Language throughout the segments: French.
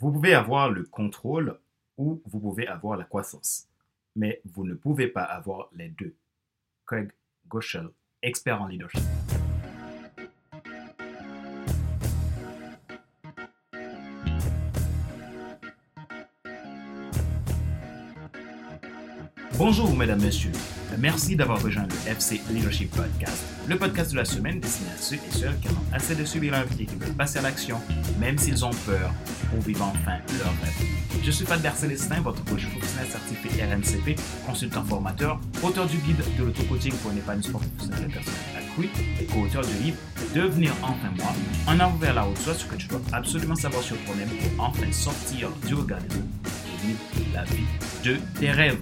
Vous pouvez avoir le contrôle ou vous pouvez avoir la croissance, mais vous ne pouvez pas avoir les deux. Craig Goschel, expert en leadership. Bonjour, mesdames, messieurs. Merci d'avoir rejoint le FC Leadership Podcast, le podcast de la semaine destiné à ceux et celles qui ont assez de subir la vie et qui veulent passer à l'action, même s'ils ont peur, pour vivre enfin leur rêve. Je suis Fadler Célestin, votre coach professionnel certifié RNCP, consultant formateur, auteur du guide de l'auto-coaching pour un épanouissement professionnel et personnel accru et co-auteur du livre Devenir enfin moi, en avant la haute soit ce que tu dois absolument savoir sur le problème pour enfin sortir du regard des autres la vie de tes rêves.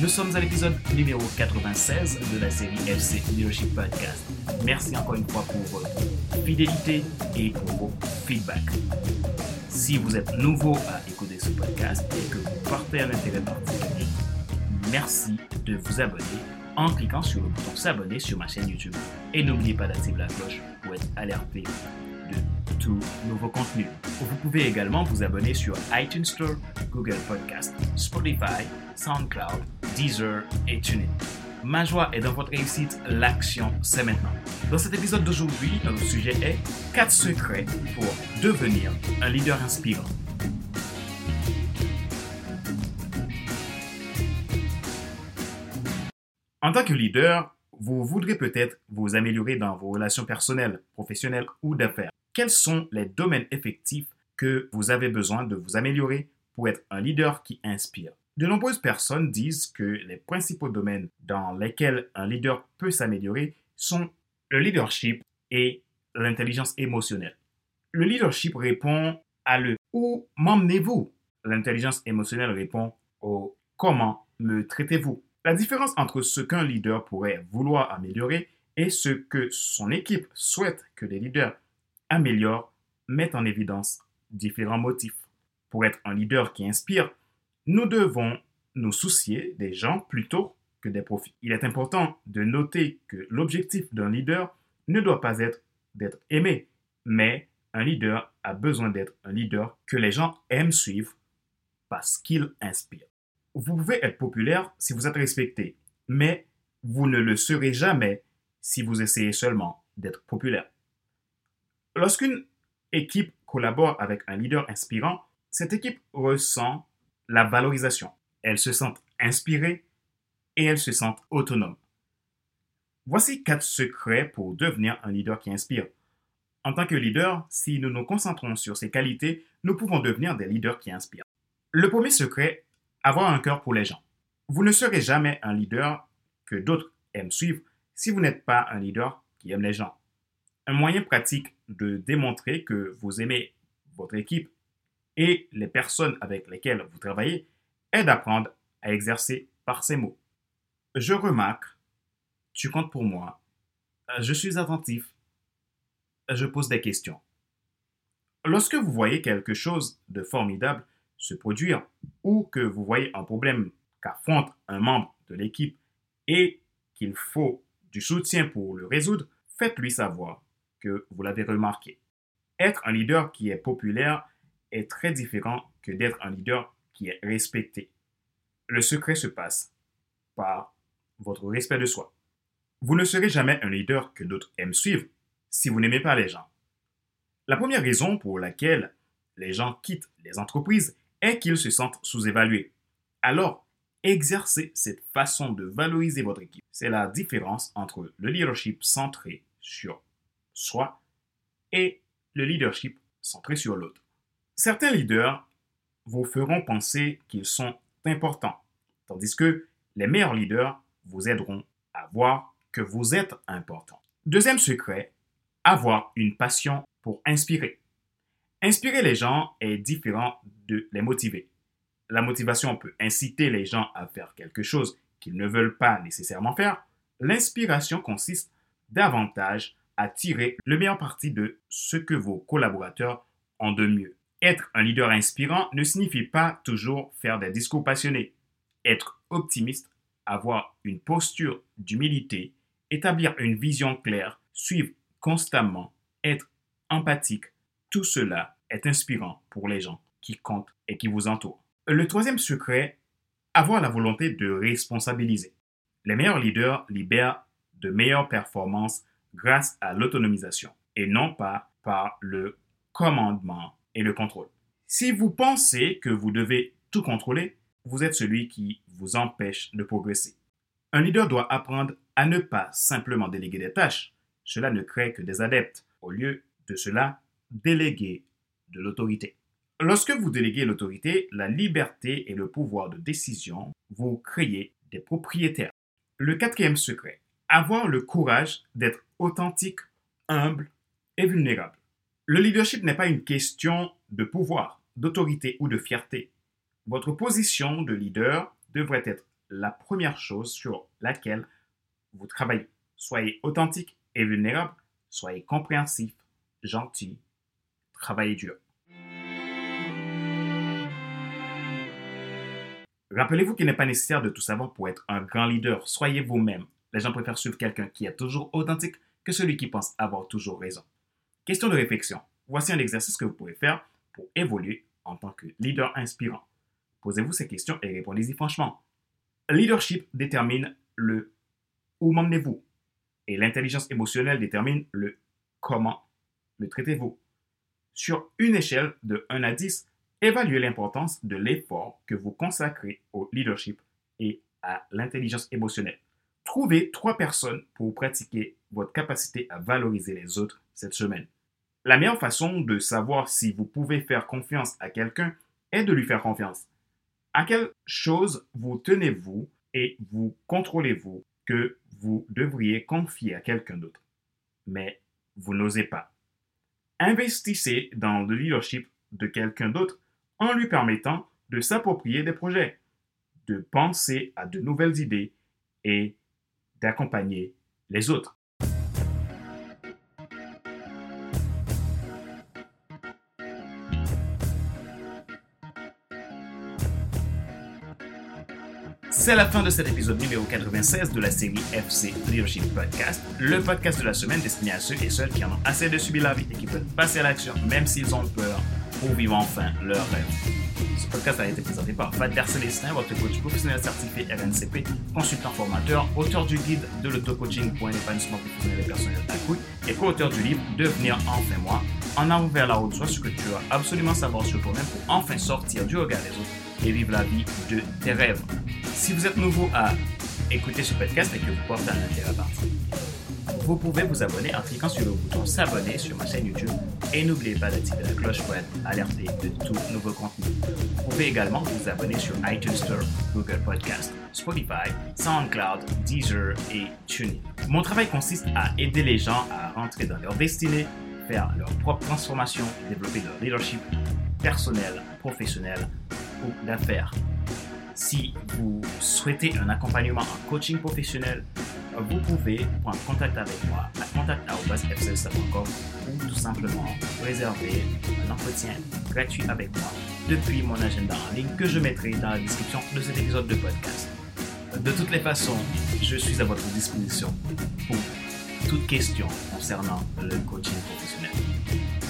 Nous sommes à l'épisode numéro 96 de la série FC Leadership Podcast. Merci encore une fois pour votre fidélité et pour vos feedbacks. Si vous êtes nouveau à écouter ce podcast et que vous portez un intérêt particulier, merci de vous abonner en cliquant sur le bouton s'abonner sur ma chaîne YouTube. Et n'oubliez pas d'activer la cloche pour être alerté tout nouveau contenu. Vous pouvez également vous abonner sur iTunes Store, Google Podcast, Spotify, SoundCloud, Deezer et TuneIn. Ma joie est dans votre réussite, l'action c'est maintenant. Dans cet épisode d'aujourd'hui, le sujet est 4 secrets pour devenir un leader inspirant. En tant que leader, vous voudrez peut-être vous améliorer dans vos relations personnelles, professionnelles ou d'affaires. Quels sont les domaines effectifs que vous avez besoin de vous améliorer pour être un leader qui inspire? De nombreuses personnes disent que les principaux domaines dans lesquels un leader peut s'améliorer sont le leadership et l'intelligence émotionnelle. Le leadership répond à le où m'emmenez-vous? L'intelligence émotionnelle répond au comment me traitez-vous? La différence entre ce qu'un leader pourrait vouloir améliorer et ce que son équipe souhaite que les leaders améliorent met en évidence différents motifs. Pour être un leader qui inspire, nous devons nous soucier des gens plutôt que des profits. Il est important de noter que l'objectif d'un leader ne doit pas être d'être aimé, mais un leader a besoin d'être un leader que les gens aiment suivre parce qu'il inspire. Vous pouvez être populaire si vous êtes respecté, mais vous ne le serez jamais si vous essayez seulement d'être populaire. Lorsqu'une équipe collabore avec un leader inspirant, cette équipe ressent la valorisation. Elle se sent inspirée et elle se sent autonome. Voici quatre secrets pour devenir un leader qui inspire. En tant que leader, si nous nous concentrons sur ces qualités, nous pouvons devenir des leaders qui inspirent. Le premier secret avoir un cœur pour les gens. Vous ne serez jamais un leader que d'autres aiment suivre si vous n'êtes pas un leader qui aime les gens. Un moyen pratique de démontrer que vous aimez votre équipe et les personnes avec lesquelles vous travaillez est d'apprendre à exercer par ces mots. Je remarque, tu comptes pour moi, je suis attentif, je pose des questions. Lorsque vous voyez quelque chose de formidable se produire ou que vous voyez un problème qu'affronte un membre de l'équipe et qu'il faut du soutien pour le résoudre, faites-lui savoir que vous l'avez remarqué. Être un leader qui est populaire est très différent que d'être un leader qui est respecté. Le secret se passe par votre respect de soi. Vous ne serez jamais un leader que d'autres aiment suivre si vous n'aimez pas les gens. La première raison pour laquelle les gens quittent les entreprises est qu'ils se sentent sous-évalués. Alors, exercez cette façon de valoriser votre équipe. C'est la différence entre le leadership centré sur soi et le leadership centré sur l'autre. Certains leaders vous feront penser qu'ils sont importants, tandis que les meilleurs leaders vous aideront à voir que vous êtes important. Deuxième secret, avoir une passion pour inspirer. Inspirer les gens est différent de les motiver. La motivation peut inciter les gens à faire quelque chose qu'ils ne veulent pas nécessairement faire. L'inspiration consiste davantage à tirer le meilleur parti de ce que vos collaborateurs ont de mieux. Être un leader inspirant ne signifie pas toujours faire des discours passionnés. Être optimiste, avoir une posture d'humilité, établir une vision claire, suivre constamment, être empathique, tout cela est inspirant pour les gens qui comptent et qui vous entourent. Le troisième secret, avoir la volonté de responsabiliser. Les meilleurs leaders libèrent de meilleures performances grâce à l'autonomisation et non pas par le commandement et le contrôle. Si vous pensez que vous devez tout contrôler, vous êtes celui qui vous empêche de progresser. Un leader doit apprendre à ne pas simplement déléguer des tâches. Cela ne crée que des adeptes. Au lieu de cela, déléguer de l'autorité. Lorsque vous déléguez l'autorité, la liberté et le pouvoir de décision, vous créez des propriétaires. Le quatrième secret, avoir le courage d'être authentique, humble et vulnérable. Le leadership n'est pas une question de pouvoir, d'autorité ou de fierté. Votre position de leader devrait être la première chose sur laquelle vous travaillez. Soyez authentique et vulnérable, soyez compréhensif, gentil, travaillez dur. Rappelez-vous qu'il n'est pas nécessaire de tout savoir pour être un grand leader. Soyez vous-même. Les gens préfèrent suivre quelqu'un qui est toujours authentique que celui qui pense avoir toujours raison. Question de réflexion. Voici un exercice que vous pouvez faire pour évoluer en tant que leader inspirant. Posez-vous ces questions et répondez-y franchement. Leadership détermine le où m'emmenez-vous et l'intelligence émotionnelle détermine le comment le traitez-vous. Sur une échelle de 1 à 10, évaluez l'importance de l'effort que vous consacrez au leadership et à l'intelligence émotionnelle. Trouvez trois personnes pour pratiquer votre capacité à valoriser les autres cette semaine. La meilleure façon de savoir si vous pouvez faire confiance à quelqu'un est de lui faire confiance. À quelle chose vous tenez-vous et vous contrôlez-vous que vous devriez confier à quelqu'un d'autre, mais vous n'osez pas. Investissez dans le leadership de quelqu'un d'autre en lui permettant de s'approprier des projets, de penser à de nouvelles idées et d'accompagner les autres. C'est la fin de cet épisode numéro 96 de la série FC Leadership Podcast, le podcast de la semaine destiné à ceux et celles qui en ont assez de subir la vie et qui veulent passer à l'action même s'ils ont peur pour vivre enfin leur rêve. Ce podcast a été présenté par Vader Célestin, votre coach professionnel certifié RNCP, consultant formateur, auteur du guide de l'auto-coaching pour un épanouissement professionnel et personnel à et co-auteur du livre Devenir enfin moi, en avant vers la haute soi, ce que tu dois absolument savoir sur toi-même pour enfin sortir du regard des autres et vivre la vie de tes rêves. Si vous êtes nouveau à écouter ce podcast et que vous portez un intérêt parti, vous pouvez vous abonner en cliquant sur le bouton s'abonner sur ma chaîne YouTube et n'oubliez pas d'activer la cloche pour être alerté de tout nouveau contenu. Vous pouvez également vous abonner sur iTunes Store, Google Podcast, Spotify, SoundCloud, Deezer et TuneIn. Mon travail consiste à aider les gens à rentrer dans leur destinée, faire leur propre transformation, développer leur leadership personnel, professionnel ou d'affaires. Si vous souhaitez un accompagnement en coaching professionnel, vous pouvez prendre contact avec moi à contact.fcsa.com ou tout simplement réserver un entretien gratuit avec moi depuis mon agenda en ligne que je mettrai dans la description de cet épisode de podcast. De toutes les façons, je suis à votre disposition pour toute question concernant le coaching professionnel.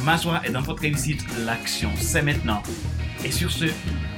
Ma joie est dans votre réussite, l'action c'est maintenant. Et sur ce,